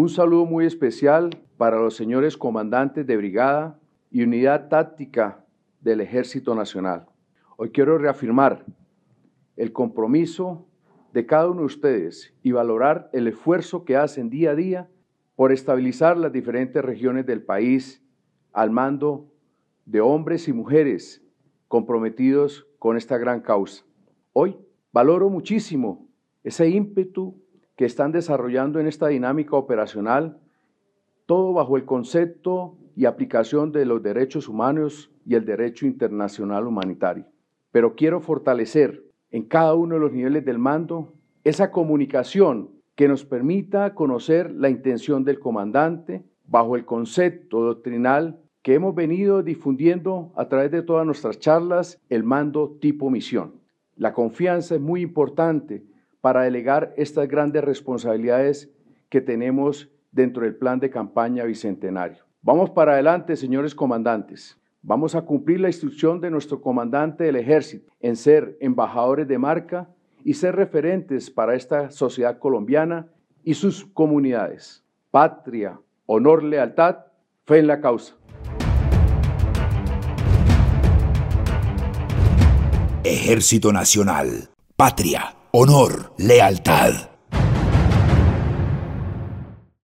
Un saludo muy especial para los señores comandantes de brigada y unidad táctica del Ejército Nacional. Hoy quiero reafirmar el compromiso de cada uno de ustedes y valorar el esfuerzo que hacen día a día por estabilizar las diferentes regiones del país al mando de hombres y mujeres comprometidos con esta gran causa. Hoy valoro muchísimo ese ímpetu que están desarrollando en esta dinámica operacional, todo bajo el concepto y aplicación de los derechos humanos y el derecho internacional humanitario. Pero quiero fortalecer en cada uno de los niveles del mando esa comunicación que nos permita conocer la intención del comandante bajo el concepto doctrinal que hemos venido difundiendo a través de todas nuestras charlas, el mando tipo misión. La confianza es muy importante para delegar estas grandes responsabilidades que tenemos dentro del plan de campaña bicentenario. Vamos para adelante, señores comandantes. Vamos a cumplir la instrucción de nuestro comandante del ejército en ser embajadores de marca y ser referentes para esta sociedad colombiana y sus comunidades. Patria, honor, lealtad, fe en la causa. Ejército Nacional. Patria, honor, lealtad.